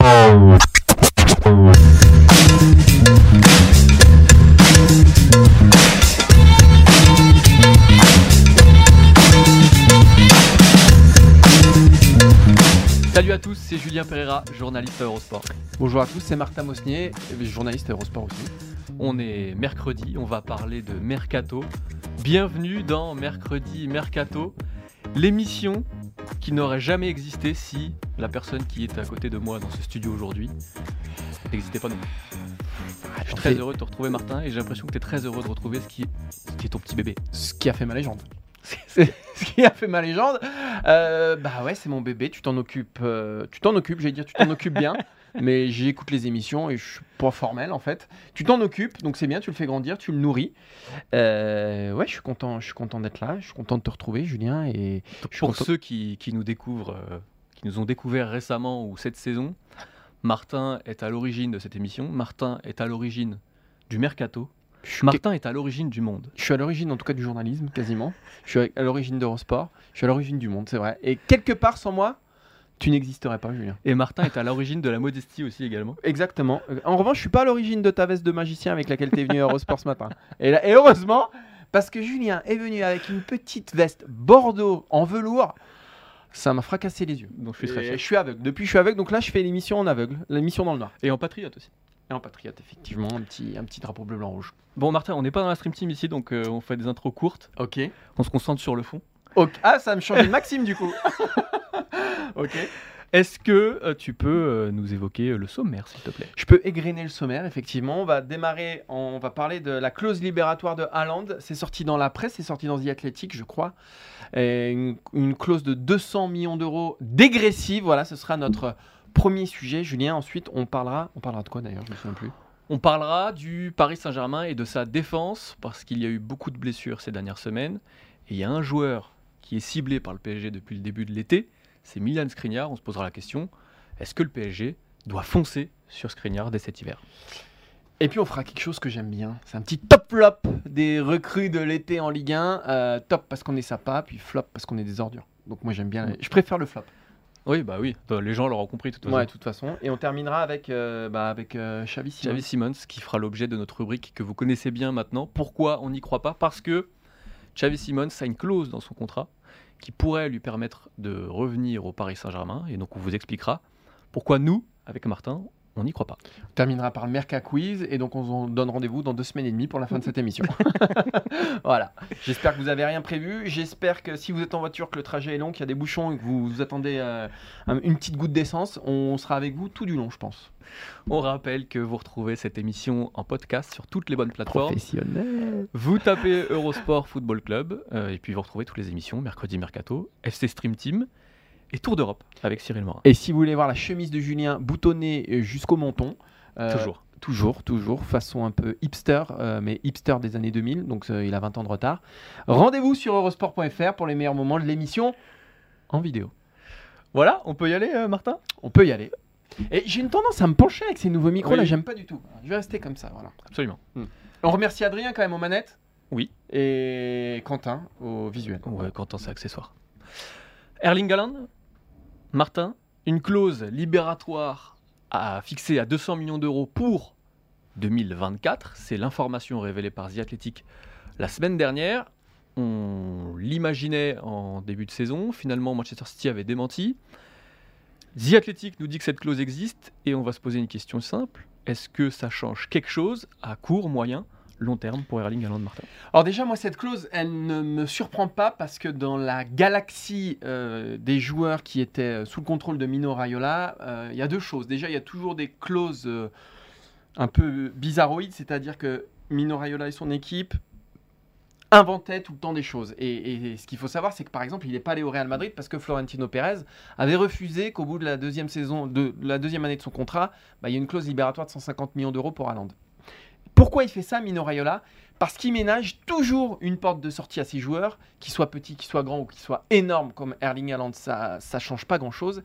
Salut à tous, c'est Julien Pereira, journaliste à Eurosport. Bonjour à tous, c'est Martin Mosnier, journaliste à Eurosport aussi. On est mercredi, on va parler de Mercato. Bienvenue dans Mercredi Mercato, l'émission qui n'aurait jamais existé si la personne qui est à côté de moi dans ce studio aujourd'hui n'existait pas non plus. Je suis très heureux de te retrouver Martin et j'ai l'impression que tu es très heureux de retrouver ce qui, est, ce qui est ton petit bébé. Ce qui a fait ma légende. C'est ce qui a fait ma légende. Euh, bah ouais, c'est mon bébé. Tu t'en occupes. euh, tu t'en occupes. J'allais dire, tu t'en occupes bien. Mais j'écoute les émissions et je suis pas formel en fait. Tu t'en occupes, donc c'est bien. Tu le fais grandir, tu le nourris. Euh, ouais, je suis content. Je suis content d'être là. Je suis content de te retrouver, Julien. Et Pour content- ceux qui, qui nous découvrent, euh, qui nous ont découvert récemment ou cette saison, Martin est à l'origine de cette émission. Martin est à l'origine du Mercato. Martin est à l'origine du monde. je suis à l'origine en tout cas du journalisme quasiment. Je suis à l'origine d'Eurosport. Je suis à l'origine du monde, c'est vrai. Et quelque part sans moi, tu n'existerais pas, Julien. Et Martin est à l'origine de la modestie aussi également. Exactement. En revanche, je suis pas à l'origine de ta veste de magicien avec laquelle tu es venu à Eurosport ce matin. Et, là- et heureusement, parce que Julien est venu avec une petite veste Bordeaux en velours, ça m'a fracassé les yeux. Donc je suis très Et fier. je suis aveugle. Depuis, je suis aveugle. Donc là, je fais l'émission en aveugle, l'émission dans le noir. Et en patriote aussi. Et en patriote, effectivement, un petit, un petit drapeau bleu, blanc, rouge. Bon Martin, on n'est pas dans la stream team ici, donc euh, on fait des intros courtes. Ok. On se concentre sur le fond. Ah, ça me changer de Maxime du coup. ok. Est-ce que euh, tu peux euh, nous évoquer euh, le sommaire, s'il te plaît? Je peux égrener le sommaire, effectivement. On va démarrer, on va parler de la clause libératoire de Haaland. C'est sorti dans la presse, c'est sorti dans The Athletic, je crois. Et une, une clause de 200 millions d'euros dégressive. Voilà, ce sera notre premier sujet, Julien. Ensuite, on parlera, on parlera de quoi d'ailleurs? Je me souviens plus. On parlera du Paris Saint-Germain et de sa défense, parce qu'il y a eu beaucoup de blessures ces dernières semaines. Et il y a un joueur qui est ciblé par le PSG depuis le début de l'été, c'est Milan Skriniar. On se posera la question, est-ce que le PSG doit foncer sur Skriniar dès cet hiver? Et puis on fera quelque chose que j'aime bien. C'est un petit top flop des recrues de l'été en Ligue 1. Euh, top parce qu'on est sympa, puis flop parce qu'on est des ordures. Donc moi j'aime bien. Je préfère le flop. Oui, bah oui, les gens l'auront compris de toute façon. Ouais, de toute façon. Et on terminera avec, euh, bah, avec euh, Xavi Simons. Xavi Simons qui fera l'objet de notre rubrique que vous connaissez bien maintenant. Pourquoi on n'y croit pas? Parce que Xavi Simons a une clause dans son contrat qui pourrait lui permettre de revenir au Paris Saint-Germain. Et donc on vous expliquera pourquoi nous, avec Martin, on n'y croit pas. On terminera par le Merca Quiz et donc on se donne rendez-vous dans deux semaines et demie pour la fin de cette émission. voilà. J'espère que vous avez rien prévu. J'espère que si vous êtes en voiture, que le trajet est long, qu'il y a des bouchons et que vous, vous attendez euh, un- une petite goutte d'essence, on sera avec vous tout du long, je pense. On rappelle que vous retrouvez cette émission en podcast sur toutes les bonnes plateformes. Professionnel. Vous tapez Eurosport Football Club euh, et puis vous retrouvez toutes les émissions, Mercredi Mercato, FC Stream Team et Tour d'Europe avec Cyril Morin. Et si vous voulez voir la chemise de Julien boutonnée euh, jusqu'au menton, euh, Toujours. Toujours, toujours, façon un peu hipster, euh, mais hipster des années 2000, donc euh, il a 20 ans de retard. Rendez-vous sur eurosport.fr pour les meilleurs moments de l'émission en vidéo. Voilà, on peut y aller, Martin? On peut y aller. Et j'ai une tendance à me pencher avec ces nouveaux micros là, Oui. j'aime pas du tout. Je vais rester comme ça, voilà. Absolument. On remercie Adrien quand même aux manettes. Oui. Et Quentin au visuel. Ouais, Quentin, c'est accessoire. Erling Haaland, Martin, une clause libératoire à fixée à 200 millions d'euros pour 2024. C'est l'information révélée par The Athletic la semaine dernière. On l'imaginait en début de saison. Finalement, Manchester City avait démenti. The Athletic nous dit que cette clause existe et on va se poser une question simple. Est-ce que ça change quelque chose à court, moyen, long terme pour Erling Haaland Martin Alors déjà, moi, cette clause, elle ne me surprend pas parce que dans la galaxie euh, des joueurs qui étaient euh, sous le contrôle de Mino Raiola, euh, il y a deux choses. Déjà, il y a toujours des clauses un peu bizarroïdes, c'est-à-dire que Mino Raiola et son équipe inventait tout le temps des choses. Et, et ce qu'il faut savoir, c'est que par exemple, il n'est pas allé au Real Madrid parce que Florentino Pérez avait refusé qu'au bout de la deuxième saison, de la deuxième année de son contrat, bah, il y ait une clause libératoire de 150 millions d'euros pour Haaland. Pourquoi il fait ça, Mino Raiola? Parce qu'il ménage toujours une porte de sortie à ses joueurs, qu'ils soient petits, qu'ils soient grands ou qu'ils soient énormes comme Erling Haaland, ça ne change pas grand-chose.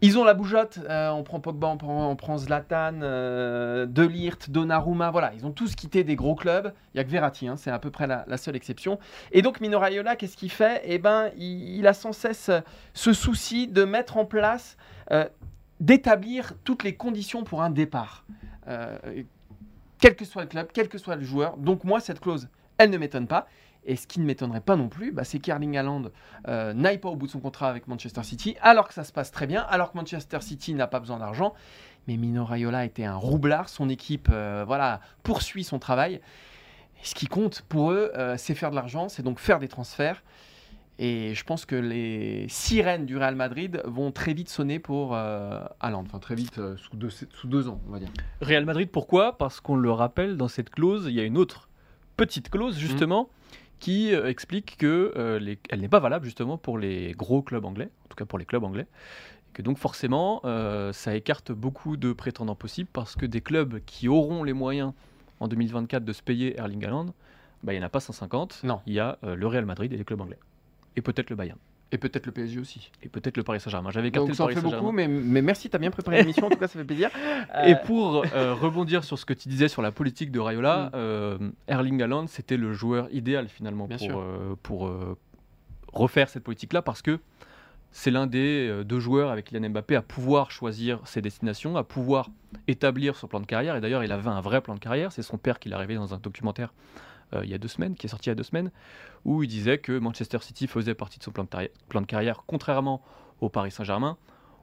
Ils ont la bougeotte, euh, on prend Pogba, on prend, Zlatan, euh, Delirte, Donnarumma, voilà, ils ont tous quitté des gros clubs. Il n'y a que Verratti, hein, c'est à peu près la, seule exception. Et donc Mino Raiola, qu'est-ce qu'il fait? Eh ben, il, a sans cesse ce souci de mettre en place, euh, d'établir toutes les conditions pour un départ. Quel que soit le club, quel que soit le joueur. Donc moi, cette clause, elle ne m'étonne pas. Et ce qui ne m'étonnerait pas non plus, bah, c'est qu'Erling Haaland euh, n'aille pas au bout de son contrat avec Manchester City, alors que ça se passe très bien, alors que Manchester City n'a pas besoin d'argent. Mais Mino Raiola était un roublard, son équipe euh, voilà, poursuit son travail. Et ce qui compte pour eux, euh, c'est faire de l'argent, c'est donc faire des transferts. Et je pense que les sirènes du Real Madrid vont très vite sonner pour euh. Enfin, très vite, euh, sous, deux, sous, deux, ans, on va dire. Real Madrid, pourquoi? Parce qu'on le rappelle, dans cette clause, il y a une autre petite clause, justement, mmh. qui euh, explique qu'elle les... n'est pas valable, justement, pour les gros clubs anglais, en tout cas pour les clubs anglais. Et que donc, forcément, euh, ça écarte beaucoup de prétendants possibles, parce que des clubs qui auront les moyens en 2024 de se payer Erling Haaland, bah, il n'y en a pas 150. Non. Il y a le Real Madrid et les clubs anglais et peut-être le Bayern. Et peut-être le PSG aussi. Et peut-être le Paris Saint-Germain. J'avais Donc, le Paris fait Saint-Germain. beaucoup, mais, mais merci, tu as bien préparé l'émission, en tout cas, ça fait plaisir. Euh... Et pour euh, rebondir sur ce que tu disais sur la politique de Rayola, mm. euh, Erling Haaland, c'était le joueur idéal finalement bien pour, pour refaire cette politique-là parce que c'est l'un des deux joueurs avec Kylian Mbappé à pouvoir choisir ses destinations, à pouvoir établir son plan de carrière. Et d'ailleurs, il avait un vrai plan de carrière. C'est son père qui l'a révélé dans un documentaire il y a deux semaines, qui est sorti il y a deux semaines, où il disait que Manchester City faisait partie de son plan de, plan de carrière, contrairement au Paris Saint-Germain.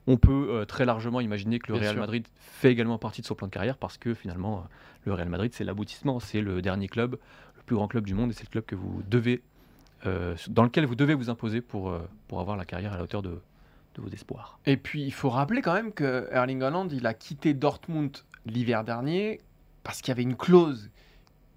On peut euh, très largement imaginer que le Bien Real sûr. Madrid fait également partie de son plan de carrière parce que finalement, euh, le Real Madrid, c'est l'aboutissement, c'est le dernier club, le plus grand club du monde et c'est le club que vous devez, euh, dans lequel vous devez vous imposer pour, euh, pour avoir la carrière à la hauteur de, de vos espoirs. Et puis, il faut rappeler quand même que Erling Haaland, il a quitté Dortmund l'hiver dernier parce qu'il y avait une clause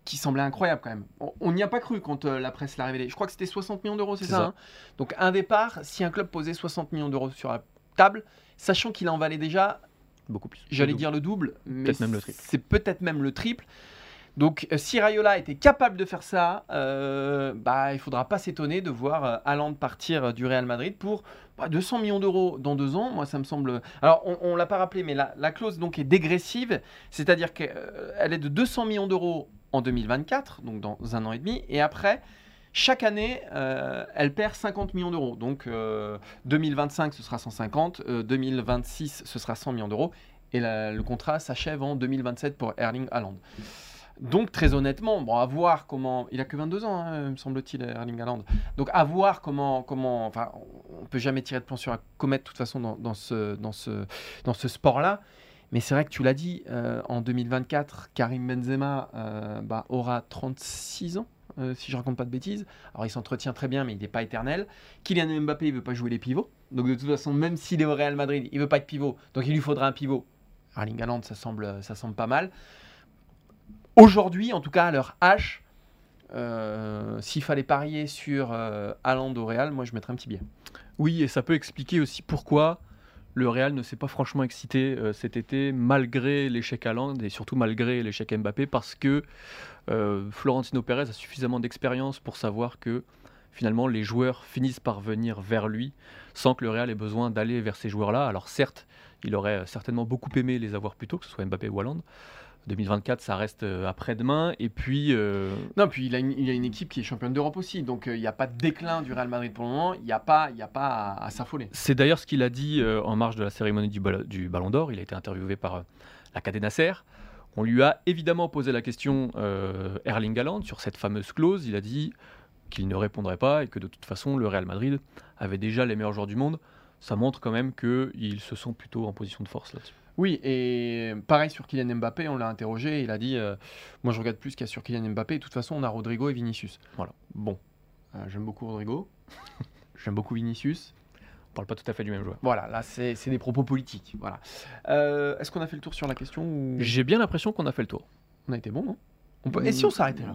qui semblait incroyable quand même. On n'y a pas cru quand euh, la presse l'a révélé. Je crois que c'était 60 millions d'euros, c'est ça, ça. hein? Donc un départ, si un club posait 60 millions d'euros sur la table, sachant qu'il en valait déjà, beaucoup plus. j'allais dire le double, mais c'est peut-être même le triple. Donc euh, si Rayola était capable de faire ça, euh, bah, il faudra pas s'étonner de voir euh, Haaland partir du Real Madrid pour bah, 200 millions d'euros dans deux ans. Moi, ça me semble. Alors, on, on l'a pas rappelé, mais la, la clause donc est dégressive, c'est-à-dire qu'elle est de 200 millions d'euros en 2024, donc dans un an et demi, et après. Chaque année, euh, elle perd 50 millions d'euros. Donc euh, 2025, ce sera 150. euh, 2026, ce sera 100 millions d'euros. Et le contrat s'achève en 2027 pour Erling Haaland. Donc très honnêtement, bon, comment. Il a que 22 ans, hein, me semble-t-il, Erling Haaland. Donc à voir comment, comment. Enfin, on peut jamais tirer de plan sur la comète de toute façon dans, ce, dans ce, dans ce sport-là. Mais c'est vrai que tu l'as dit, euh, en 2024, Karim Benzema euh, bah, aura 36 ans, euh, si je raconte pas de bêtises. Alors il s'entretient très bien, mais il n'est pas éternel. Kylian Mbappé, il veut pas jouer les pivots. Donc de toute façon, même s'il est au Real Madrid, il veut pas être pivot. Donc il lui faudra un pivot. Erling Haaland, ça semble, ça semble pas mal. Aujourd'hui, en tout cas à leur H, euh, s'il fallait parier sur euh, au Real, moi je mettrais un petit billet. Oui, et ça peut expliquer aussi pourquoi le Real ne s'est pas franchement excité euh, cet été, malgré l'échec Haaland et surtout malgré l'échec Mbappé, parce que euh, Florentino Pérez a suffisamment d'expérience pour savoir que finalement les joueurs finissent par venir vers lui sans que le Real ait besoin d'aller vers ces joueurs-là. Alors certes, il aurait certainement beaucoup aimé les avoir plus tôt, que ce soit Mbappé ou Haaland. 2024, ça reste euh, après-demain. Et puis, euh, Non, puis il a une, il a une équipe qui est championne d'Europe aussi, donc euh, il n'y a pas de déclin du Real Madrid pour le moment, il n'y a pas, il y a pas à, à s'affoler. C'est d'ailleurs ce qu'il a dit en marge de la cérémonie du, bal- du Ballon d'Or. Il a été interviewé par la Cadena Ser. On lui a évidemment posé la question euh, Erling Haaland sur cette fameuse clause. Il a dit qu'il ne répondrait pas et que de toute façon le Real Madrid avait déjà les meilleurs joueurs du monde. Ça montre quand même qu'ils se sont plutôt en position de force là-dessus. Oui, et pareil sur Kylian Mbappé, on l'a interrogé, il a dit euh, Moi je regarde plus qu'il y a sur Kylian Mbappé, de toute façon on a Rodrigo et Vinicius. Voilà. Bon, Euh, j'aime beaucoup Rodrigo, j'aime beaucoup Vinicius. On parle pas tout à fait du même joueur. Voilà, là c'est c'est des propos politiques. Voilà. Euh, Est-ce qu'on a fait le tour sur la question ou... J'ai bien l'impression qu'on a fait le tour. On a été bon, non on peut... Et si on s'arrêtait là?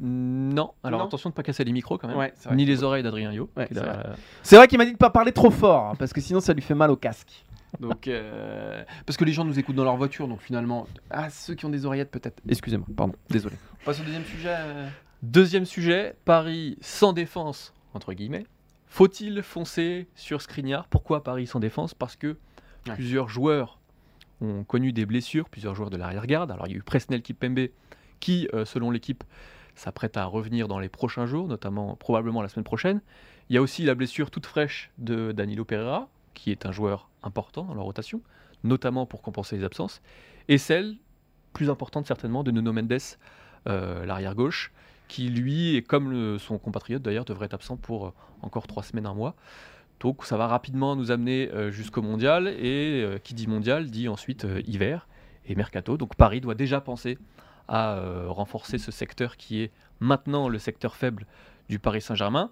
Non, alors Non attention de ne pas casser les micros quand même. Ouais, vrai. Ni les oreilles d'Adrien Yo. Ouais, c'est la- C'est vrai qu'il m'a dit de pas parler trop fort, hein, parce que sinon ça lui fait mal au casque. Donc, euh, parce que les gens nous écoutent dans leur voiture, donc finalement, ah ceux qui ont des oreillettes peut-être. Excusez-moi, pardon, désolé. On passe au deuxième sujet. euh. Deuxième sujet, Paris sans défense, entre guillemets. Faut-il foncer sur Skriniar? Pourquoi Paris sans défense? Parce que Ouais. plusieurs joueurs ont connu des blessures, plusieurs joueurs de l'arrière-garde. Alors il y a eu Presnel Kipembe qui, euh, selon l'équipe, s'apprête à revenir dans les prochains jours, notamment probablement la semaine prochaine. Il y a aussi la blessure toute fraîche de Danilo Pereira, qui est un joueur important dans la rotation, notamment pour compenser les absences. Et celle, plus importante certainement, de Nuno Mendes, euh, l'arrière-gauche, qui lui, et comme son compatriote d'ailleurs, devrait être absent pour euh, encore trois semaines, un mois. Donc ça va rapidement nous amener euh, jusqu'au mondial, et qui dit mondial dit ensuite hiver et mercato. Donc Paris doit déjà penser à renforcer ce secteur qui est maintenant le secteur faible du Paris Saint-Germain.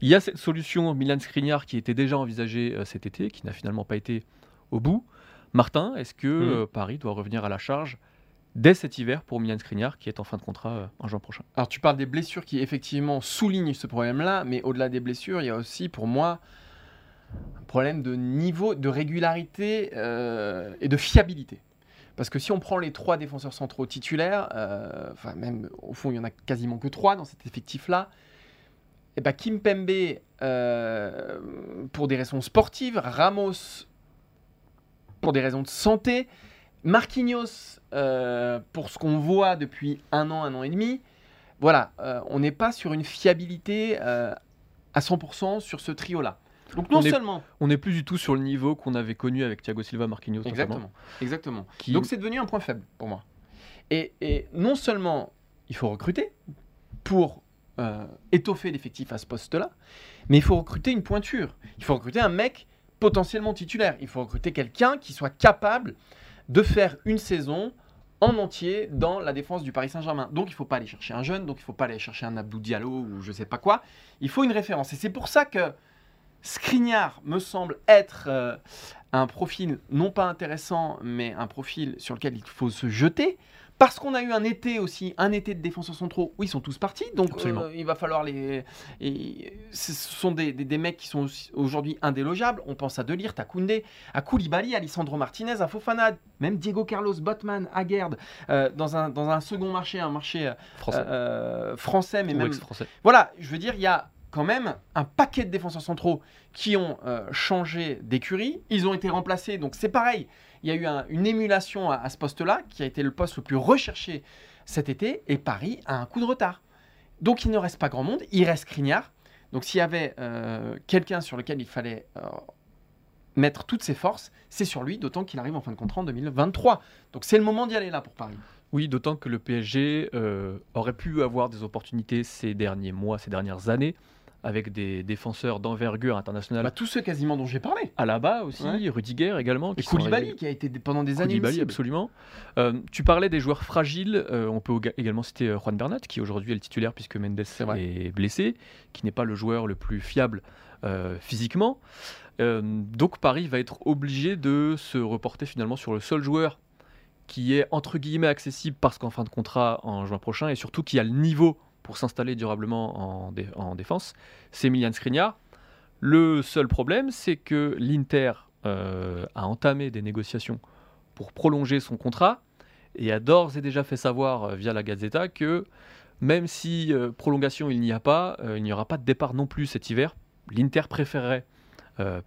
Il y a cette solution Milan Skriniar qui était déjà envisagée euh, cet été, qui n'a finalement pas été au bout. Martin, est-ce que Mhm. euh, Paris doit revenir à la charge dès cet hiver pour Milan Skriniar qui est en fin de contrat euh, en juin prochain? Alors tu parles des blessures qui effectivement soulignent ce problème-là, mais au-delà des blessures, il y a aussi pour moi un problème de niveau, de régularité euh, et de fiabilité. Parce que si on prend les trois défenseurs centraux titulaires, euh, enfin même au fond il y en a quasiment que trois dans cet effectif-là, et ben Kim Pembe euh, pour des raisons sportives, Ramos pour des raisons de santé, Marquinhos euh, pour ce qu'on voit depuis un an, un an et demi. Voilà, euh, on n'est pas sur une fiabilité euh, à 100% sur ce trio-là. Donc non On est- seulement, On n'est plus du tout sur le niveau qu'on avait connu avec Thiago Silva, Marquinhos exactement, exactement. qui- Donc c'est devenu un point faible pour moi. Et, et non seulement il faut recruter pour euh, étoffer l'effectif à ce poste-là, mais il faut recruter une pointure. Il faut recruter un mec potentiellement titulaire. Il faut recruter quelqu'un qui soit capable de faire une saison en entier dans la défense du Paris Saint-Germain. Donc il ne faut pas aller chercher un jeune, donc il ne faut pas aller chercher un Abdou Diallo ou je sais pas quoi. Il faut une référence. Et c'est pour ça que Skriniar me semble être euh, un profil non pas intéressant, mais un profil sur lequel il faut se jeter. Parce qu'on a eu un été aussi, un été de défenseurs centraux où ils sont tous partis, donc euh, il va falloir les. et ce sont des, des- des mecs qui sont aujourd'hui indélogeables. On pense à Delirte, à Koundé, à Koulibaly, à Lisandro Martinez, à Fofana, même Diego Carlos, Botman, Aguerd, euh, dans, un, dans un second marché, un marché euh, français euh, français, mais ou même ex-français. voilà, je veux dire, il y a quand même un paquet de défenseurs centraux qui ont euh, changé d'écurie. Ils ont été remplacés, donc c'est pareil. Il y a eu un- une émulation à, à ce poste-là, qui a été le poste le plus recherché cet été, et Paris a un coup de retard. Donc il ne reste pas grand monde, il reste Crignard. Donc s'il y avait euh, quelqu'un sur lequel il fallait euh, mettre toutes ses forces, c'est sur lui, d'autant qu'il arrive en fin de contrat en 2023. Donc c'est le moment d'y aller là pour Paris. Oui, d'autant que le PSG euh, aurait pu avoir des opportunités ces derniers mois, ces dernières années, avec des défenseurs d'envergure internationale Bah, tous ceux quasiment dont j'ai parlé. à la bas aussi, Ouais. Rudiger également. Et qui Koulibaly, qui a été pendant des années Koulibaly, absolument. Euh, tu parlais des joueurs fragiles. euh, on peut également citer euh, Juan Bernat, qui aujourd'hui est le titulaire puisque Mendes est blessé, qui n'est pas le joueur le plus fiable euh, physiquement. Donc Paris va être obligé de se reporter finalement sur le seul joueur qui est entre guillemets accessible parce qu'en fin de contrat en juin prochain et surtout qui a le niveau pour s'installer durablement en, dé- en défense, c'est Milian Skriniar. Le seul problème, c'est que l'Inter euh, a entamé des négociations pour prolonger son contrat et a d'ores et déjà fait savoir euh, via la Gazzetta que même si euh, prolongation il n'y a pas, il n'y aura pas de départ non plus cet hiver. L'Inter préférerait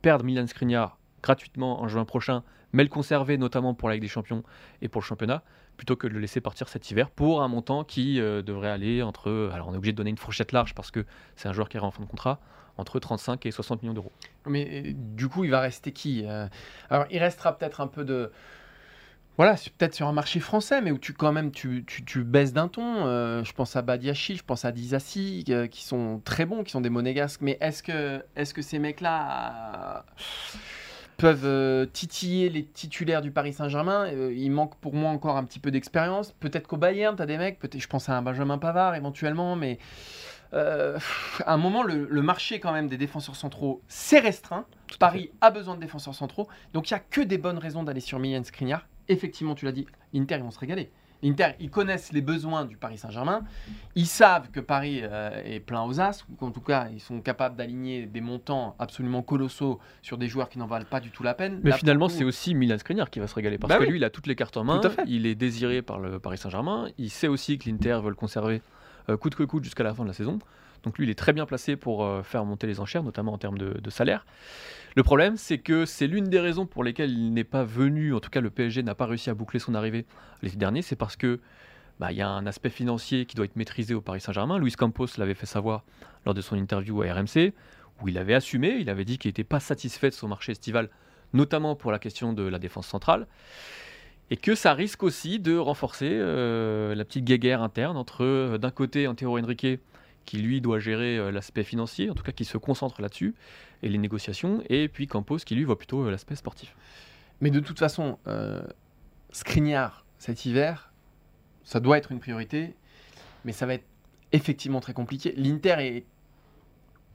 perdre Milan Skriniar gratuitement en juin prochain, mais le conserver notamment pour la Ligue des Champions et pour le championnat, plutôt que de le laisser partir cet hiver pour un montant qui euh, devrait aller entre, alors on est obligé de donner une fourchette large parce que c'est un joueur qui est en fin de contrat, entre 35 et 60 millions d'euros. Mais euh, du coup, il va rester qui euh? Alors, il restera peut-être un peu de. Voilà, peut-être sur un marché français, mais où tu quand même tu, tu, tu baisses d'un ton. Je pense à Badiachi, je pense à Dizassi, qui sont très bons, qui sont des monégasques. Mais est-ce que, est que ces mecs-là peuvent euh, titiller les titulaires du Paris Saint-Germain Euh, Il manque pour moi encore un petit peu d'expérience. Peut-être qu'au Bayern, tu as des mecs, peut-être, je pense à un Benjamin Pavard éventuellement, mais euh, à un moment, le, le marché quand même des défenseurs centraux, c'est restreint. Tout Paris a besoin de défenseurs centraux. Donc il n'y a que des bonnes raisons d'aller sur Milan Skriniar. Effectivement, tu l'as dit, l'Inter, ils vont se régaler. L'Inter, ils connaissent les besoins du Paris Saint-Germain. Ils savent que Paris euh, est plein aux as, ou qu'en tout cas, ils sont capables d'aligner des montants absolument colossaux sur des joueurs qui n'en valent pas du tout la peine. Mais Là, finalement, c'est aussi Milan Skriniar qui va se régaler parce Bah que oui. lui, il a toutes les cartes en main. Il est désiré par le Paris Saint-Germain. Il sait aussi que l'Inter veut le conserver euh, coûte que coûte jusqu'à la fin de la saison. Donc lui, il est très bien placé pour euh, faire monter les enchères, notamment en termes de, salaire. Le problème, c'est que c'est l'une des raisons pour lesquelles il n'est pas venu, en tout cas le PSG n'a pas réussi à boucler son arrivée l'été dernier, c'est parce que bah, il y a un aspect financier qui doit être maîtrisé au Paris Saint-Germain. Luis Campos l'avait fait savoir lors de son interview à RMC, où il avait assumé, il avait dit qu'il n'était pas satisfait de son marché estival, notamment pour la question de la défense centrale, et que ça risque aussi de renforcer euh, la petite guéguerre interne entre, euh, d'un côté, Antero Henrique, qui lui doit gérer euh, l'aspect financier, en tout cas qui se concentre là-dessus, et les négociations, et puis Campos qui lui voit plutôt euh, l'aspect sportif. Mais de toute façon, euh, cet hiver, ça doit être une priorité, mais ça va être effectivement très compliqué. L'Inter est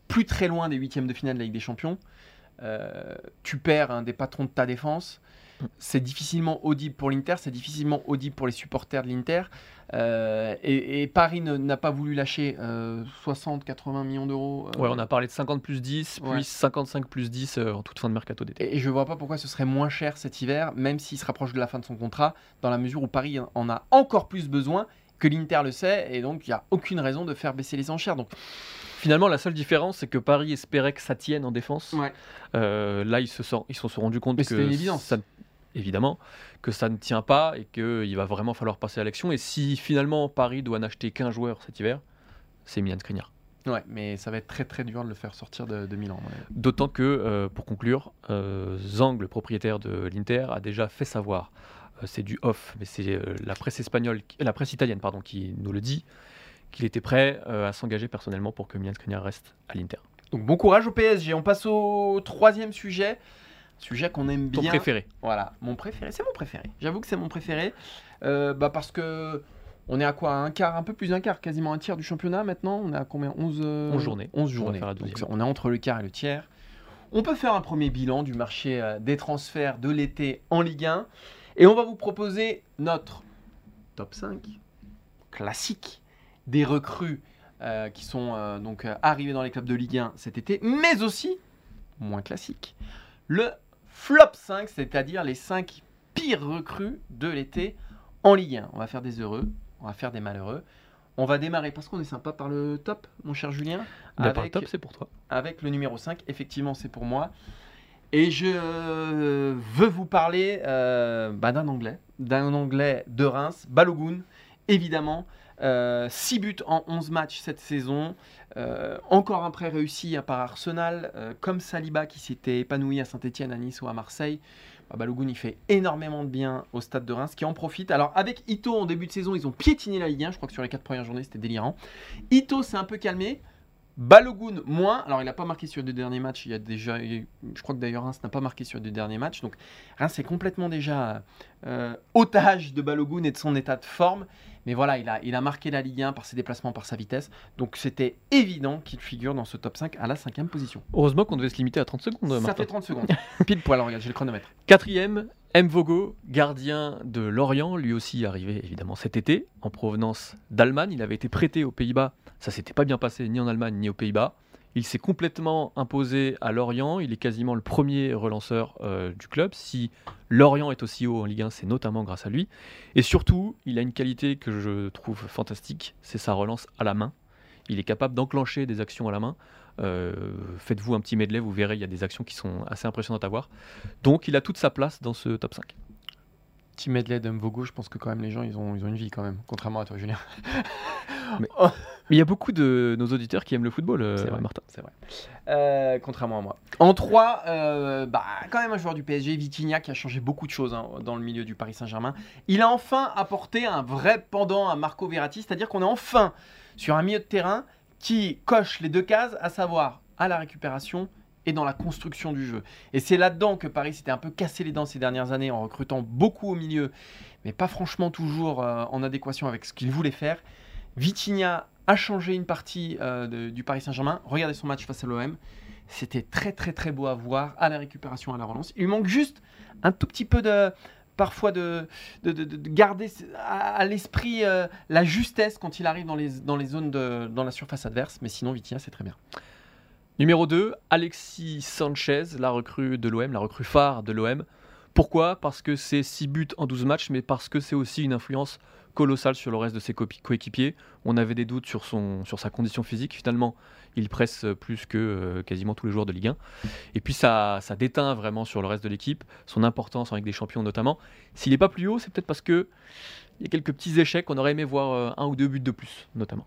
plus très loin des huitièmes de finale de la Ligue des Champions. Euh, tu perds un des patrons de ta défense. C'est difficilement audible pour l'Inter, c'est difficilement audible pour les supporters de l'Inter. Euh, et, et Paris n'a pas voulu lâcher 60-80 millions d'euros. euh, Ouais, on a parlé de 50 plus 10, Ouais. puis 55 plus 10 euh, en toute fin de mercato d'été. Et je vois pas pourquoi ce serait moins cher cet hiver, même s'il se rapproche de la fin de son contrat, dans la mesure où Paris en a encore plus besoin que l'Inter le sait, et donc il n'y a aucune raison de faire baisser les enchères. Donc, Finalement, la seule différence, c'est que Paris espérait que ça tienne en défense. Ouais. Euh, là, ils se sont, ils se sont rendus compte Mais que c'était une évidence. ça, évidemment, que ça ne tient pas et qu'il va vraiment falloir passer à l'action. Et si finalement Paris doit n'acheter qu'un joueur cet hiver, c'est Milan Skriniar. ouais, mais ça va être très très dur de le faire sortir de, de Milan. D'autant que, euh, pour conclure, euh, Zang, le propriétaire de l'Inter, a déjà fait savoir, euh, c'est du off, mais c'est euh, la presse espagnole, la presse italienne, pardon, qui nous le dit, qu'il était prêt à s'engager personnellement pour que Milan Skriniar reste à l'Inter. Donc bon courage au PSG. On passe au troisième sujet, sujet qu'on aime Ton bien. préféré Voilà, mon préféré, c'est mon préféré. J'avoue que c'est mon préféré, Euh, bah parce que on est à quoi Un quart, un peu plus d'un quart, quasiment un tiers du championnat maintenant. On est à combien? 11, euh, 11 journées. 11 On va journées. la Donc, on est entre le quart et le tiers. On peut faire un premier bilan du marché euh, des transferts de l'été en Ligue 1. Et on va vous proposer notre top 5 classique des recrues euh, qui sont euh, donc euh, arrivées dans les clubs de Ligue 1 cet été, mais aussi, moins classique, le flop 5, c'est-à-dire les 5 pires recrues de l'été en Ligue 1. On va faire des heureux, on va faire des malheureux. On va démarrer parce qu'on est sympa par le top, mon cher Julien. Bah, par le avec- top, c'est pour toi. avec le numéro 5. Effectivement, c'est pour moi. Et je euh, veux vous parler euh, bah, d'un Anglais, d'un Anglais de Reims, Balogun, évidemment. 6 buts en 11 matchs cette saison. Euh, encore un prêt réussi à part Arsenal, euh, comme Saliba qui s'était épanoui à Saint-Etienne, à Nice ou à Marseille. Bah, Balogun, il fait énormément de bien au stade de Reims, qui en profite. Alors, avec Ito en début de saison, ils ont piétiné la Ligue 1. Je crois que sur les 4 premières journées, c'était délirant. Ito s'est un peu calmé. Balogun moins. Alors, il n'a pas marqué sur les deux derniers matchs. Il y a déjà, je crois que d'ailleurs Reims n'a pas marqué sur les deux derniers matchs. Donc, Reims est complètement déjà euh, otage de Balogun et de son état de forme. Mais voilà, il a, il a marqué la Ligue 1 par ses déplacements, par sa vitesse. Donc, c'était évident qu'il figure dans ce top 5 à la cinquième position. Heureusement qu'on devait se limiter à 30 secondes, Ça Martin. fait 30 secondes. Pile poil, regarde, j'ai le chronomètre. Quatrième, Mvogo, gardien de Lorient, lui aussi arrivé évidemment cet été, en provenance d'Allemagne. Il avait été prêté aux Pays-Bas. Ça s'était pas bien passé ni en Allemagne ni aux Pays-Bas. Il s'est complètement imposé à Lorient. Il est quasiment le premier relanceur euh, du club. Si Lorient est aussi haut en Ligue 1, c'est notamment grâce à lui. Et surtout, il a une qualité que je trouve fantastique, c'est sa relance à la main. Il est capable d'enclencher des actions à la main. Euh, Faites-vous un petit medley, vous verrez, il y a des actions qui sont assez impressionnantes à voir. Donc il a toute sa place dans ce top 5. Petit medley d'Mvogo, je pense que quand même les gens, ils ont, ils ont une vie quand même. Contrairement à toi, Julien. Mais il y a beaucoup de nos auditeurs qui aiment le football, euh, C'est vrai. Martin. C'est vrai. Euh, contrairement à moi. En 3, bah, quand même un joueur du PSG, Vitinha, qui a changé beaucoup de choses hein, dans le milieu du Paris Saint-Germain. Il a enfin apporté un vrai pendant à Marco Verratti, c'est-à-dire qu'on est enfin sur un milieu de terrain qui coche les deux cases, à savoir à la récupération et dans la construction du jeu. Et c'est là-dedans que Paris s'était un peu cassé les dents ces dernières années en recrutant beaucoup au milieu, mais pas franchement toujours euh, en adéquation avec ce qu'il voulait faire. Vitinha a changé une partie euh, du Paris Saint-Germain. Regardez son match face à l'OM. C'était très très très beau à voir à la récupération, à la relance. Il manque juste un tout petit peu de parfois de, de, de- de garder à, à l'esprit euh, la justesse quand il arrive dans les, dans les zones de, dans la surface adverse. Mais sinon, Vitinha, c'est très bien. Numéro 2, Alexis Sanchez, la recrue de l'OM, la recrue phare de l'OM. Pourquoi? Parce que c'est 6 buts en 12 matchs, mais parce que c'est aussi une influence colossale sur le reste de ses coéquipiers. On avait des doutes sur, sa condition physique. Finalement, il presse plus que euh, quasiment tous les joueurs de Ligue 1. Et puis ça, ça déteint vraiment sur le reste de l'équipe, son importance avec des champions notamment. S'il n'est pas plus haut, c'est peut-être parce que il y a quelques petits échecs. On aurait aimé voir euh, un ou deux buts de plus, notamment.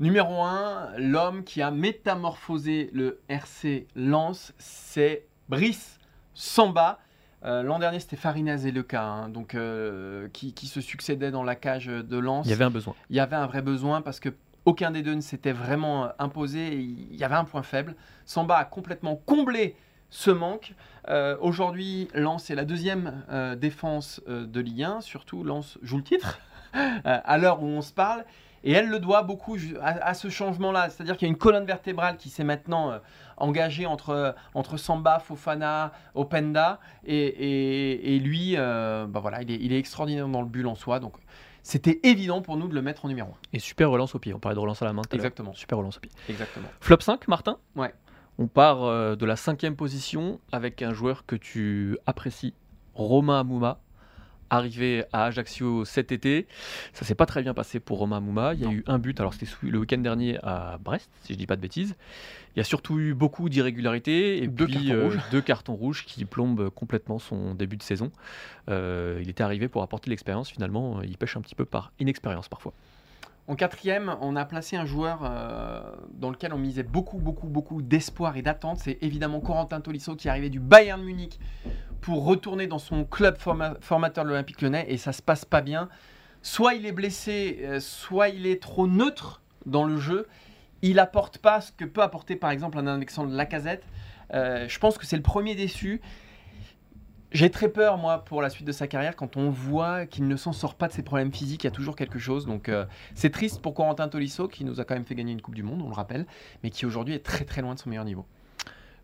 Numéro 1, l'homme qui a métamorphosé le RC Lens, c'est Brice Samba. Euh, L'an dernier, c'était Farinaz et Leca, hein, donc, euh, qui, qui se succédaient dans la cage de Lens. Il y avait un besoin. il y avait un vrai besoin parce que aucun des deux ne s'était vraiment euh, imposé. Il y avait un point faible. Samba a complètement comblé ce manque. Euh, Aujourd'hui, Lens est la deuxième défense de Ligue 1. Surtout, Lens joue le titre à l'heure où on se parle. Et elle le doit beaucoup à, à ce changement-là. C'est-à-dire qu'il y a une colonne vertébrale qui s'est maintenant euh, engagée entre, entre Samba, Fofana, Openda. Et, et- et lui, euh, bah voilà, il, est, il est extraordinaire dans le bulle en soi. Donc, c'était évident pour nous de le mettre en numéro 1. Et super relance au pied. On parlait de relance à la main. Exactement. Super relance au pied. Exactement. Flop 5, Martin Ouais. On part euh, de la cinquième position avec un joueur que tu apprécies, Romain Amouma, arrivé à Ajaccio cet été. Ça s'est pas très bien passé pour Romain Amouma. Il y a Non. eu un but, alors c'était le week-end dernier à Brest, si je dis pas de bêtises. Il y a surtout eu beaucoup d'irrégularités et Deux puis cartons euh, deux cartons rouges qui plombent complètement son début de saison. Euh, il était arrivé pour apporter l'expérience, finalement, il pêche un petit peu par inexpérience parfois. En quatrième, on a placé un joueur euh, dans lequel on misait beaucoup, beaucoup, beaucoup d'espoir et d'attente. C'est évidemment Corentin Tolisso qui est arrivé du Bayern Munich pour retourner dans son club forma- formateur de l'Olympique lyonnais et ça se passe pas bien. Soit il est blessé, euh, soit il est trop neutre dans le jeu. Il apporte pas ce que peut apporter par exemple un Alexandre Lacazette. Euh, je pense que c'est le premier déçu. J'ai très peur, moi, pour la suite de sa carrière, quand on voit qu'il ne s'en sort pas de ses problèmes physiques, il y a toujours quelque chose. Donc, euh, c'est triste pour Corentin Tolisso, qui nous a quand même fait gagner une Coupe du Monde, on le rappelle, mais qui aujourd'hui est très très loin de son meilleur niveau.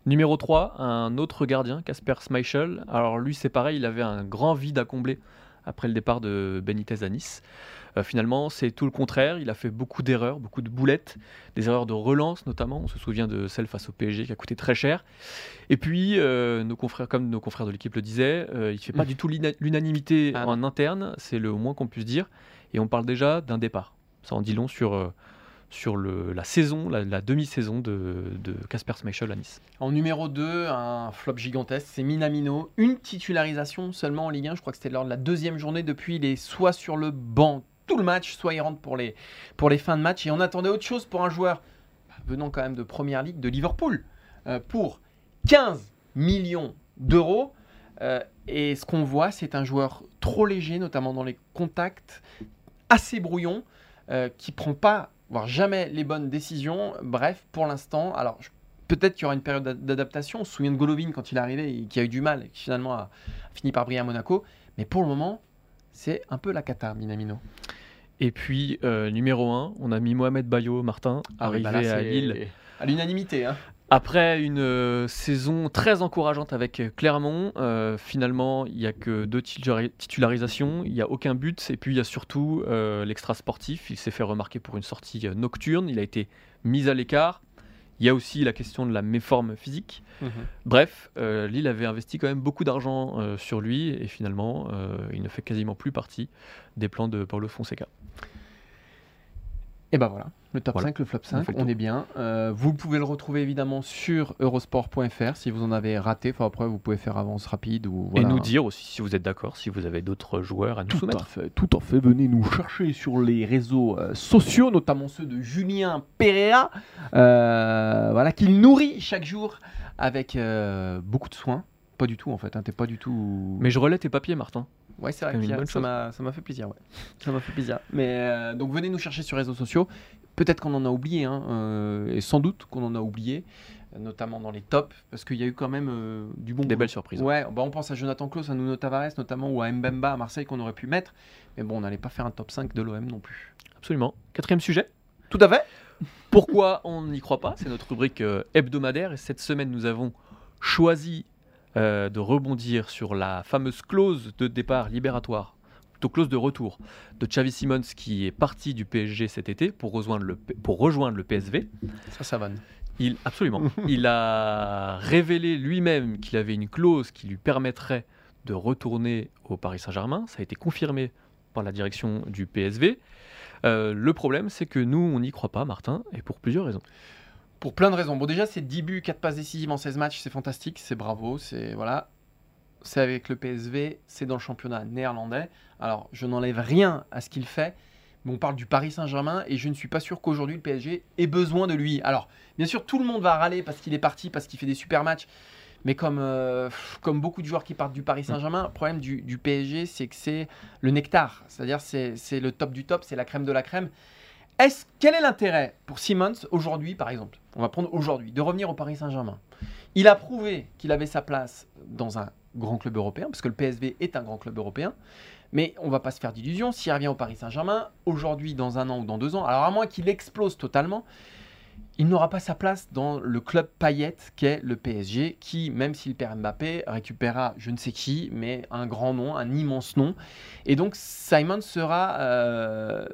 Numéro 3, un autre gardien, Casper Schmeichel. Alors lui, c'est pareil, il avait un grand vide à combler après le départ de Benitez à Nice. Euh, finalement, c'est tout le contraire. Il a fait beaucoup d'erreurs, beaucoup de boulettes, des erreurs de relance notamment. On se souvient de celle face au PSG qui a coûté très cher. Et puis, euh, nos confrères, comme nos confrères de l'équipe le disaient, euh, il ne fait pas du tout l'unanimité Ah en interne. C'est le moins qu'on puisse dire. Et on parle déjà d'un départ. Ça en dit long sur, sur le, la saison, la, demi-saison de de Casper Schmeichel à Nice. En numéro 2, un flop gigantesque, c'est Minamino. Une titularisation seulement en Ligue 1, je crois que c'était lors de la deuxième journée. Depuis, il est soit sur le banc tout le match, soit il rentre pour les, pour les fins de match. Et on attendait autre chose pour un joueur bah, venant quand même de Première Ligue de Liverpool euh, pour 15 millions d'euros. Euh, et ce qu'on voit, c'est un joueur trop léger, notamment dans les contacts, assez brouillon, euh, qui prend pas, voire jamais les bonnes décisions. Bref, pour l'instant, alors peut-être qu'il y aura une période d'a- d'adaptation. On se souvient de Golovin quand il est arrivé et qui a eu du mal et qui finalement a fini par briller à Monaco. Mais pour le moment, c'est un peu la cata, Minamino. Et puis, euh, numéro 1, on a mis Mohamed Bayo, Martin, arrivé bah là, à Lille. À l'unanimité. Hein. Après une euh, saison très encourageante avec euh, Clermont, euh, finalement, il n'y a que deux titulari- titularisations, il n'y a aucun but, et puis il y a surtout euh, l'extra sportif. Il s'est fait remarquer pour une sortie nocturne, il a été mis à l'écart. Il y a aussi la question de la méforme physique. Bref, euh, Lille avait investi quand même beaucoup d'argent sur lui, et finalement, il ne fait quasiment plus partie des plans de Paulo Fonseca. Et ben voilà, le top Voilà. 5, le flop On 5, fait le on, est bien. Euh, vous pouvez le retrouver évidemment sur eurosport.fr si vous en avez raté. Enfin, après, vous pouvez faire avance rapide ou voilà. Et nous dire aussi si vous êtes d'accord, si vous avez d'autres joueurs à nous Tout à soumettre. fait, tout à fait. Venez nous chercher sur les réseaux euh, sociaux, notamment ceux de Julien Perea, euh, voilà, qu'il nourrit chaque jour avec euh, beaucoup de soin. Pas du tout en fait, hein, t'es pas du tout. Mais je relais tes papiers, Martin. Ouais, c'est vrai, que ça m'a ça m'a fait plaisir. Ouais. Ça m'a fait plaisir. Mais euh, donc venez nous chercher sur les réseaux sociaux. Peut-être qu'on en a oublié, hein, euh, et sans doute qu'on en a oublié, notamment dans les tops, parce qu'il y a eu quand même euh, du bon. Des belles surprises. Ouais, bah on pense à Jonathan Klaus, à Nuno Tavares notamment, ou à Mbemba à Marseille qu'on aurait pu mettre. Mais bon, on n'allait pas faire un top 5 de l'OM non plus. Absolument. Quatrième sujet. Tout à fait. Pourquoi on n'y croit pas? C'est notre rubrique hebdomadaire. Et cette semaine, nous avons choisi euh, de rebondir sur la fameuse clause de départ libératoire, plutôt clause de retour de Xavi Simons qui est parti du PSG cet été pour rejoindre le, P- pour rejoindre le PSV. Ça, ça vanne. Il, absolument. il a révélé lui-même qu'il avait une clause qui lui permettrait de retourner au Paris Saint-Germain. Ça a été confirmé par la direction du PSV. Euh, le problème, c'est que nous, on n'y croit pas, Martin, et pour plusieurs raisons. Pour plein de raisons. Bon, déjà, c'est 10 buts, 4 passes décisives en 16 matchs, c'est fantastique, c'est bravo, c'est voilà. C'est avec le PSV, c'est dans le championnat néerlandais. Alors, je n'enlève rien à ce qu'il fait, mais on parle du Paris Saint-Germain et je ne suis pas sûr qu'aujourd'hui le PSG ait besoin de lui. Alors, bien sûr, tout le monde va râler parce qu'il est parti, parce qu'il fait des super matchs. Mais comme, euh, comme beaucoup de joueurs qui partent du Paris Saint-Germain, le problème du, du PSG, c'est que c'est le nectar. C'est-à-dire, c'est c'est le top du top, c'est la crème de la crème. Est-ce, quel est l'intérêt pour Simmons aujourd'hui, par exemple? On va prendre aujourd'hui, de revenir au Paris Saint-Germain. Il a prouvé qu'il avait sa place dans un grand club européen, parce que le PSV est un grand club européen. Mais on va pas se faire d'illusions. S'il revient au Paris Saint-Germain, aujourd'hui, dans un an ou dans deux ans, alors à moins qu'il explose totalement, il n'aura pas sa place dans le club paillette qu'est le PSG, qui, même s'il perd Mbappé, récupérera je ne sais qui, mais un grand nom, un immense nom. Et donc Simon sera euh,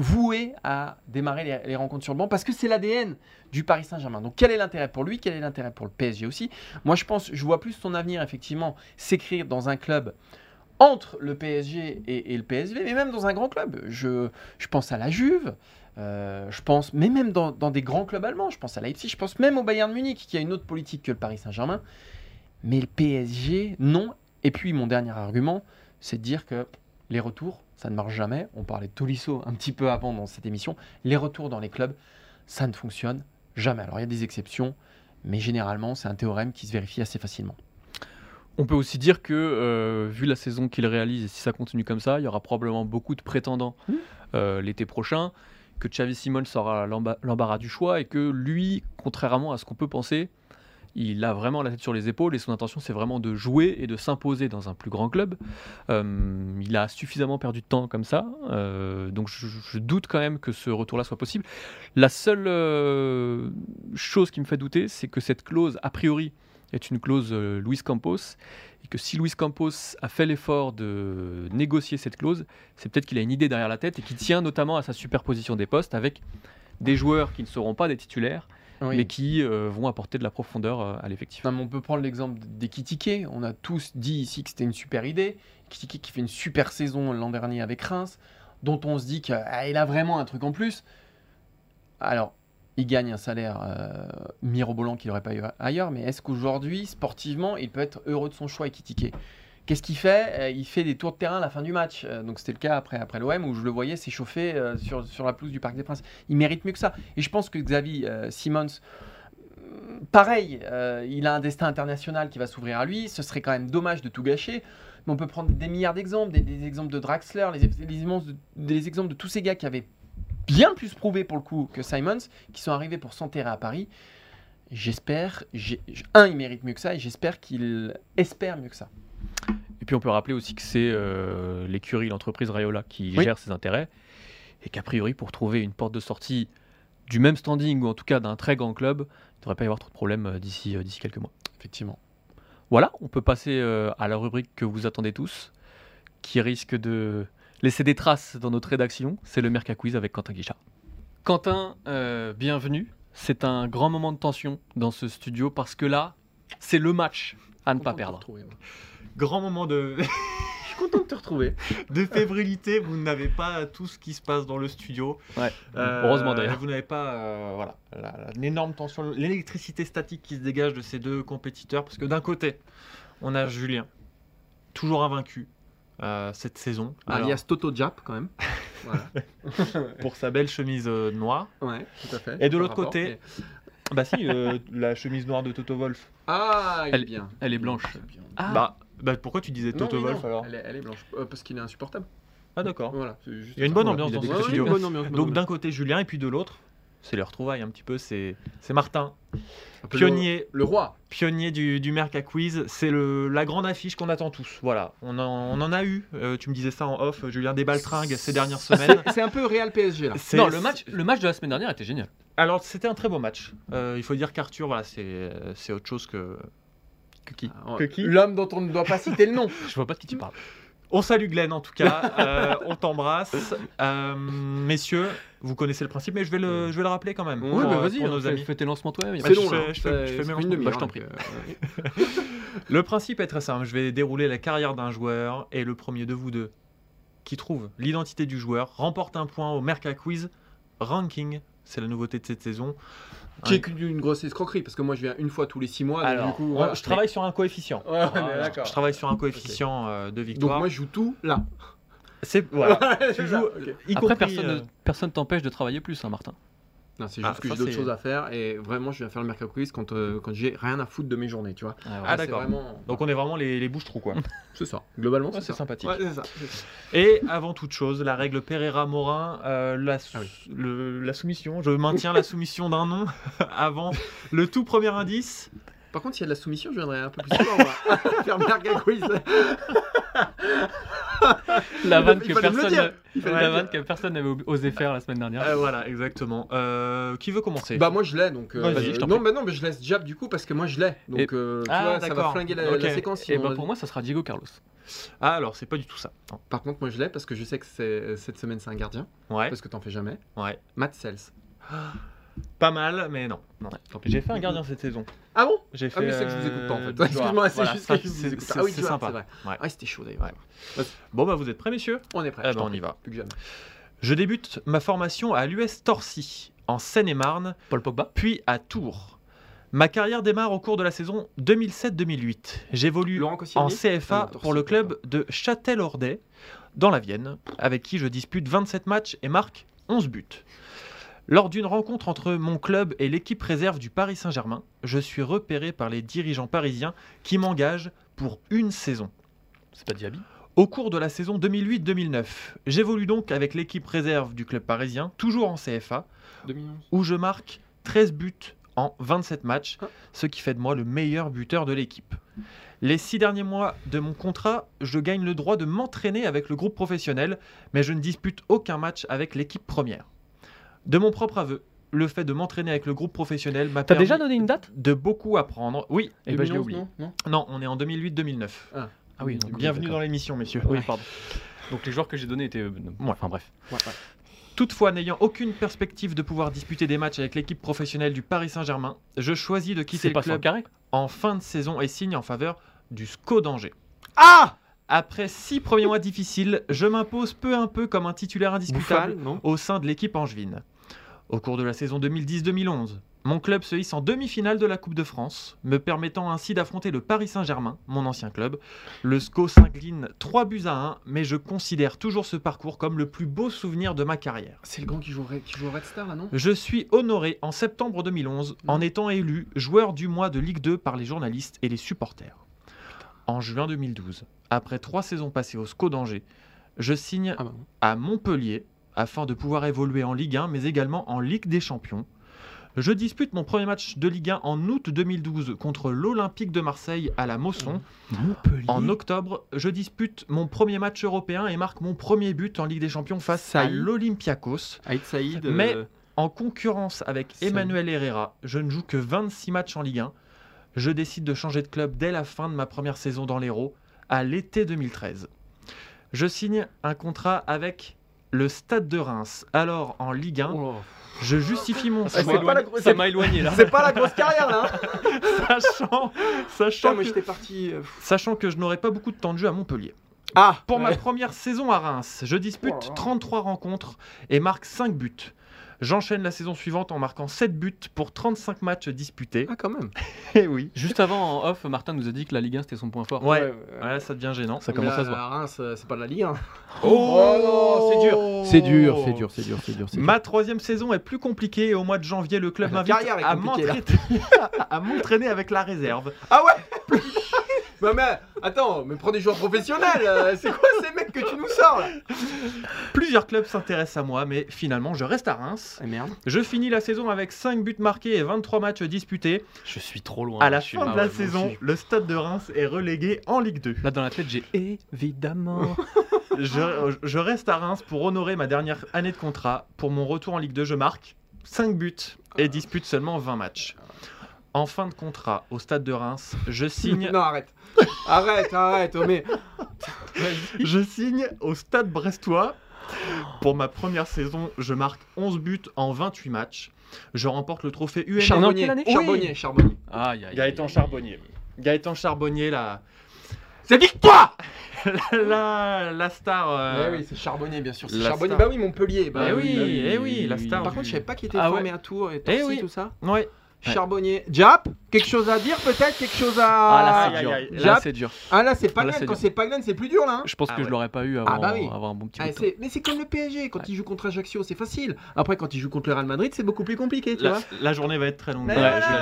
voué à démarrer les, rencontres sur le banc parce que c'est l'ADN du Paris Saint-Germain. Donc quel est l'intérêt pour lui? Quel est l'intérêt pour le PSG aussi? Moi je pense, je vois plus son avenir effectivement s'écrire dans un club entre le PSG et, le PSV, mais même dans un grand club. Je, pense à la Juve, euh, je pense, mais même dans, dans des grands clubs allemands, je pense à Leipzig, je pense même au Bayern Munich, qui a une autre politique que le Paris Saint-Germain. Mais le PSG, non. Et puis mon dernier argument, c'est de dire que les retours, ça ne marche jamais. On parlait de Tolisso un petit peu avant dans cette émission. Les retours dans les clubs, ça ne fonctionne jamais. Alors il y a des exceptions, mais généralement, c'est un théorème qui se vérifie assez facilement. On peut aussi dire que, euh, vu la saison qu'il réalise, et si ça continue comme ça, il y aura probablement beaucoup de prétendants Mhm. euh, l'été prochain, que Xavi Simons aura l'emba- l'embarras du choix et que lui, contrairement à ce qu'on peut penser, il a vraiment la tête sur les épaules et son intention c'est vraiment de jouer et de s'imposer dans un plus grand club. Euh, il a suffisamment perdu de temps comme ça, euh, donc je, doute quand même que ce retour-là soit possible. La seule euh, chose qui me fait douter, c'est que cette clause, a priori, est une clause Luis Campos, et que si Luis Campos a fait l'effort de négocier cette clause, c'est peut-être qu'il a une idée derrière la tête et qui tient notamment à sa superposition des postes avec des joueurs qui ne seront pas des titulaires, mais qui euh, vont apporter de la profondeur euh, à l'effectif. On peut prendre l'exemple d'Ekitike. On a tous dit ici que c'était une super idée. Ekitike qui fait une super saison l'an dernier avec Reims, dont on se dit qu'il a vraiment un truc en plus. Alors, il gagne un salaire euh, mirobolant qu'il n'aurait pas eu ailleurs, mais est-ce qu'aujourd'hui, sportivement, il peut être heureux de son choix, Ekitike Qu'est-ce qu'il fait? Euh, Il fait des tours de terrain à la fin du match. Euh, donc c'était le cas après, après l'OM où je le voyais s'échauffer euh, sur, sur la pelouse du Parc des Princes. Il mérite mieux que ça. Et je pense que Xavi Simons, pareil, il a un destin international qui va s'ouvrir à lui. Ce serait quand même dommage de tout gâcher. Mais on peut prendre des milliards d'exemples, des, exemples de Draxler, les, exemples de tous ces gars qui avaient bien plus prouvé pour le coup que Simons, qui sont arrivés pour s'enterrer à Paris. J'espère, un, il mérite mieux que ça, et j'espère qu'il espère mieux que ça. Et puis on peut rappeler aussi que c'est euh, l'écurie, l'entreprise Rayola qui Oui. gère ses intérêts, et qu'a priori pour trouver une porte de sortie du même standing, ou en tout cas d'un très grand club, il ne devrait pas y avoir trop de problèmes euh, d'ici euh, d'ici quelques mois. Effectivement. Voilà, on peut passer euh, à la rubrique que vous attendez tous, qui risque de laisser des traces dans notre rédaction. C'est le Merca Quiz avec Quentin Guichard. Quentin, euh, bienvenue. C'est un grand moment de tension dans ce studio parce que là, c'est le match à ne pas perdre. Grand moment de, Je suis content de te retrouver. de fébrilité, vous n'avez pas tout ce qui se passe dans le studio. Ouais. Euh, Heureusement d'ailleurs. Vous n'avez pas euh, voilà, l'énorme tension, l'électricité statique qui se dégage de ces deux compétiteurs. Parce que d'un côté, on a Julien, toujours invaincu euh, cette saison. Alors, Alias Toto Jap, quand même. Voilà. pour sa belle chemise noire. Ouais, tout à fait. Et de l'autre côté, mais- bah si, euh, la chemise noire de Toto Wolf. Ah, il Elle- est bien. elle est blanche. Ah, Bah, bah, pourquoi tu disais Toto Wolf non, alors elle est, elle est blanche. Euh, parce qu'il est insupportable. Ah d'accord. Voilà. Il y a une bonne ambiance dans des ce Ouais, studio. une bonne ambiance, bonne Donc d'un côté Julien et puis de l'autre, c'est les retrouvailles un petit peu, c'est c'est Martin, pionnier, Le, le roi. pionnier du, du Merca Quiz, c'est le- la grande affiche qu'on attend tous. Voilà, on en, on en a eu, euh, tu me disais ça en off, Julien, des baltringues ces dernières semaines. C'est un peu Real PSG là. Non, le match, le match de la semaine dernière était génial. Alors c'était un très beau match. Euh, il faut dire qu'Arthur, voilà, c'est c'est autre chose que Que qui Ah, Que qui L'homme dont on ne doit pas citer le nom. Je vois pas de qui tu parles. On salue Glenn en tout cas, euh, on t'embrasse. Euh, messieurs, vous connaissez le principe, mais je vais le, je vais le rappeler quand même. Oui, bah euh, vas-y, pour nos fais, amis. fais tes lancements toi-même. Bah, pas je fais- souci. je fais- je fais mes lancements. Bah, je t'en prie. Le principe est très simple. Je vais dérouler la carrière d'un joueur et le premier de vous deux qui trouve l'identité du joueur remporte un point au Merca Quiz Ranking. C'est la nouveauté de cette saison. Qui est une grosse escroquerie parce que moi je viens une fois tous les six mois. donc Alors, du coup, voilà. je travaille sur un coefficient. Ouais, ouais. Je travaille sur un coefficient euh, de Donc victoire. moi je joue tout là. C'est voilà. Tu joues, Après, compris, personne euh, ne personne t'empêche de travailler plus, hein, Martin. Non, c'est Ah, juste que j'ai d'autres choses à faire et vraiment je viens faire le Mercado Quiz quand, euh, quand j'ai rien à foutre de mes journées, tu vois. Ah, Ah, d'accord. vraiment- Donc on est vraiment les, les bouches-trous quoi. C'est ça. Globalement, Ouais, c'est sympathique. Ouais, c'est ça. Et avant toute chose, la règle Pereira-Morin, euh, la, sou- Ah oui. le- la soumission. Je maintiens la soumission d'un nom avant le tout premier indice. Par contre, s'il y a de la soumission, je viendrai un peu plus souvent moi. faire Mercado Quiz. La vanne que personne, la vanne que n'avait osé faire la semaine dernière. Euh, voilà, exactement. Euh, qui veut commencer? Bah moi je l'ai donc. euh, Vas-y, je t'en non mais non mais je laisse Jab du coup parce que moi je l'ai. Donc Et- euh, tu Ah, vois, ça va d'accord. flinguer la, séquence. Et bah pour moi, ça sera Diego Carlos. Ah, alors c'est pas du tout ça. Non. Par contre moi je l'ai parce que je sais que c'est cette semaine c'est un gardien Ouais, parce que t'en fais jamais. ouais. Matt Sells. Pas mal, mais non. non. J'ai fait un gardien cette saison. Ah bon? J'ai Ah fait. mais c'est que je vous écoute pas en euh, fait. Dubois. Excuse-moi, c'est juste que je vous écoute. Ah oui, c'est sympa. c'est vrai. Ouais. Ah c'était chaud d'ailleurs. Bon bah vous êtes prêts messieurs? On est prêt. Eh ben, on y va. Plus que jamais. Je débute ma formation à l'US Torcy, en Seine-et-Marne, Paul Pogba. puis à Tours. Ma carrière démarre au cours de la saison 2007-2008. J'évolue en CFA Ah non, pour le club de Châtel-Ordet, dans la Vienne, avec qui je dispute 27 matchs et marque 11 buts. Lors d'une rencontre entre mon club et l'équipe réserve du Paris Saint-Germain, je suis repéré par les dirigeants parisiens qui m'engagent pour une saison. C'est pas Diaby Au cours de la saison 2008-2009, j'évolue donc avec l'équipe réserve du club parisien, toujours en CFA, 2011. où je marque 13 buts en 27 matchs, Ah. ce qui fait de moi le meilleur buteur de l'équipe. Les six derniers mois de mon contrat, je gagne le droit de m'entraîner avec le groupe professionnel, mais je ne dispute aucun match avec l'équipe première. De mon propre aveu, le fait de m'entraîner avec le groupe professionnel m'a T'as permis déjà donné une date de beaucoup apprendre. Oui, Eh ben, je l'ai 2011, oublié. non Non non, on est en 2008-2009. Ah oui, donc, Bienvenue d'accord. dans l'émission, messieurs. Oui, pardon. Donc les joueurs que j'ai donnés étaient. euh, Ouais. Enfin bref. Ouais, ouais. Toutefois, n'ayant aucune perspective de pouvoir disputer des matchs avec l'équipe professionnelle du Paris Saint-Germain, je choisis de quitter C'est le pas sans club carré. en fin de saison et signe en faveur du SCO d'Angers. Ah Après six premiers mois difficiles, je m'impose peu à peu comme un titulaire indiscutable Bouffal, non au sein de l'équipe angevine. Au cours de la saison 2010-2011, mon club se hisse en demi-finale de la Coupe de France, me permettant ainsi d'affronter le Paris Saint-Germain, mon ancien club. Le SCO s'incline 3 buts à 1, mais je considère toujours ce parcours comme le plus beau souvenir de ma carrière. C'est le grand qui joue, au Red- qui joue Red Star là, non? Je suis honoré en septembre 2011 en étant élu joueur du mois de Ligue 2 par les journalistes et les supporters. En juin 2012, après trois saisons passées au SCO d'Angers, je signe Ah bah à Montpellier afin de pouvoir évoluer en Ligue 1 mais également en Ligue des Champions. Je dispute mon premier match de Ligue 1 en août 2012 contre l'Olympique de Marseille à la Mosson. Montpellier. En octobre, je dispute mon premier match européen et marque mon premier but en Ligue des Champions face à l'Olympiakos. Saïd. Mais- euh, En concurrence avec. Emmanuel Herrera, je ne joue que 26 matchs en Ligue 1. Je décide de changer de club dès la fin de ma première saison dans l'Hérault, à l'été 2013. Je signe un contrat avec le Stade de Reims. Alors, en Ligue 1, Oh. je justifie mon c'est choix, pas la grosse- Ça m'a éloigné là. C'est pas la grosse carrière là hein sachant, Putain, que, parti. euh, sachant que je n'aurai pas beaucoup de temps de jeu à Montpellier. Ah Pour ma première saison à Reims, je dispute Oh là là. 33 rencontres et marque 5 buts. J'enchaîne la saison suivante en marquant 7 buts pour 35 matchs disputés. Ah, quand même. Eh oui. Juste avant, en off, Martin nous a dit que la Ligue 1 c'était son point fort. Ouais, ouais, ouais, ça devient gênant. Ça commence à se voir. Reims, euh, c'est pas de la Ligue 1. Oh, non, c'est dur. C'est dur, c'est dur, c'est dur, c'est dur. Ma troisième saison est plus compliquée et au mois de janvier, le club La m'invite à m'entraîner avec la réserve. Ah ouais Bah mais attends, mais prends des joueurs professionnels. euh, c'est quoi ces mecs que tu nous sors là? Plusieurs clubs s'intéressent à moi, mais finalement, je reste à Reims. Ah merde. Je finis la saison avec 5 buts marqués et 23 matchs disputés. Je suis trop loin. À la Je suis- fin Ah de la ouais, moi saison, aussi. le stade de Reims est relégué en Ligue 2. Là dans la tête, j'ai évidemment. Je, je reste à Reims pour honorer ma dernière année de contrat. Pour mon retour en Ligue 2, je marque 5 buts et dispute seulement 20 matchs. En fin de contrat au stade de Reims, je signe, Non, arrête. arrête, arrête. oh, Mais je signe au stade brestois. Pour ma première saison, je marque 11 buts en 28 matchs. Je remporte le trophée UNL. Charbonnier, année Charbonnier, Charbonnier. Aïe, aïe, Gaëtan aïe. Charbonnier. Gaëtan Charbonnier, la, C'est victoire la, la star. euh, Eh oui, c'est Charbonnier, bien sûr. C'est Charbonnier. star. Bah oui, Montpellier. Bah Eh oui, oui, oui. eh oui, la star. Par du- contre, je savais pas qu'il était Ah formé ouais. à Tours et Torcy, Eh oui. tout ça. Ouais. Ouais. Charbonnier. Jap, quelque chose à dire peut-être Quelque chose à. Ah là, c'est dur. aïe. Là, Jap. c'est dur. Ah là, c'est pas Ah, là, Glenn. c'est Quand c'est pas Glenn, c'est plus dur là. hein. Je pense Ah que je l'aurais pas eu avant Ah bah oui. avoir un bon petit Ah, bout de temps. c'est- mais c'est comme le PSG, quand il joue contre Ajaccio, c'est facile. Après, quand il joue contre le Real Madrid, c'est beaucoup plus compliqué, tu La, vois. la journée va être très longue. Voilà, la journée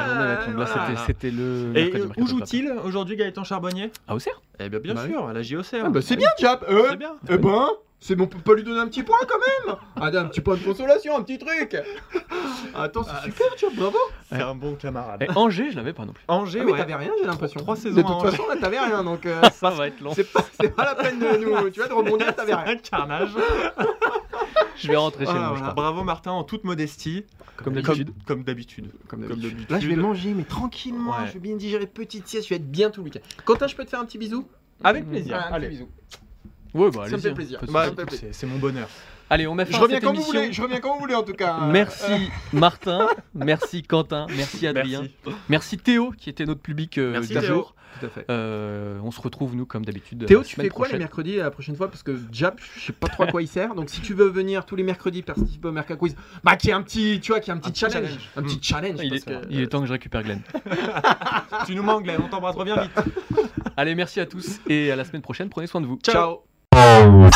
donc Là, voilà. c'était- le. Et euh, où joue-t-il aujourd'hui Gaëtan Charbonnier? À Auxerre Eh bien, bien Bah sûr, à la JOCR. Ah bah c'est bien, Jap. Euh, C'est bien. Eh ben, c'est bon, on peut pas lui donner un petit point quand même. Ah, un petit point de consolation, un petit truc. Attends, c'est Ah, super, Jap, bravo. C'est un bon camarade. Et Angers, je l'avais pas non plus. Angers, Ah, mais ouais. t'avais rien, j'ai l'impression. Trois saisons De toute façon, là, t'avais rien, donc euh, Ça va être long. c'est pas, c'est pas la peine de nous, tu vois, de rebondir, t'avais rien. un carnage. Je vais rentrer chez Ah, moi, je voilà. crois. Bravo Martin, en toute modestie. Comme d'habitude. Comme d'habitude. Comme Comme d'habitude. d'habitude. Là, je vais manger, mais tranquillement. Ouais. Je vais bien digérer petite sieste. Je vais être bien tout le week-end. Quentin, je peux te faire un petit bisou? Avec plaisir. Ah, un petit Allez. bisou. Ouais, bah, Ça me fait hein. plaisir. Bah, c'est mon bonheur. Allez, on met fin Je à reviens cette quand vous voulez. Je reviens quand vous voulez, en tout cas. Merci Martin, merci Quentin, merci Adrien, Merci. merci Théo qui était notre public euh, Merci, du Théo. jour. Tout à fait. Euh, on se retrouve nous comme d'habitude. Théo, tu fais quoi les prochaine. mercredis la prochaine fois? Parce que Jap, je sais pas trop à quoi il sert. Donc si tu veux venir tous les mercredis participer au Merca Quiz, bah qu'il y ait un petit, tu vois, qu'il y ait un petit Un challenge. challenge. Un petit challenge. Il parce est, que- il est temps que je récupère Glenn. tu nous manques, Glenn, on t'embrasse, reviens vite. Allez, merci à tous et à la semaine prochaine. Prenez soin de vous. Ciao. Oh.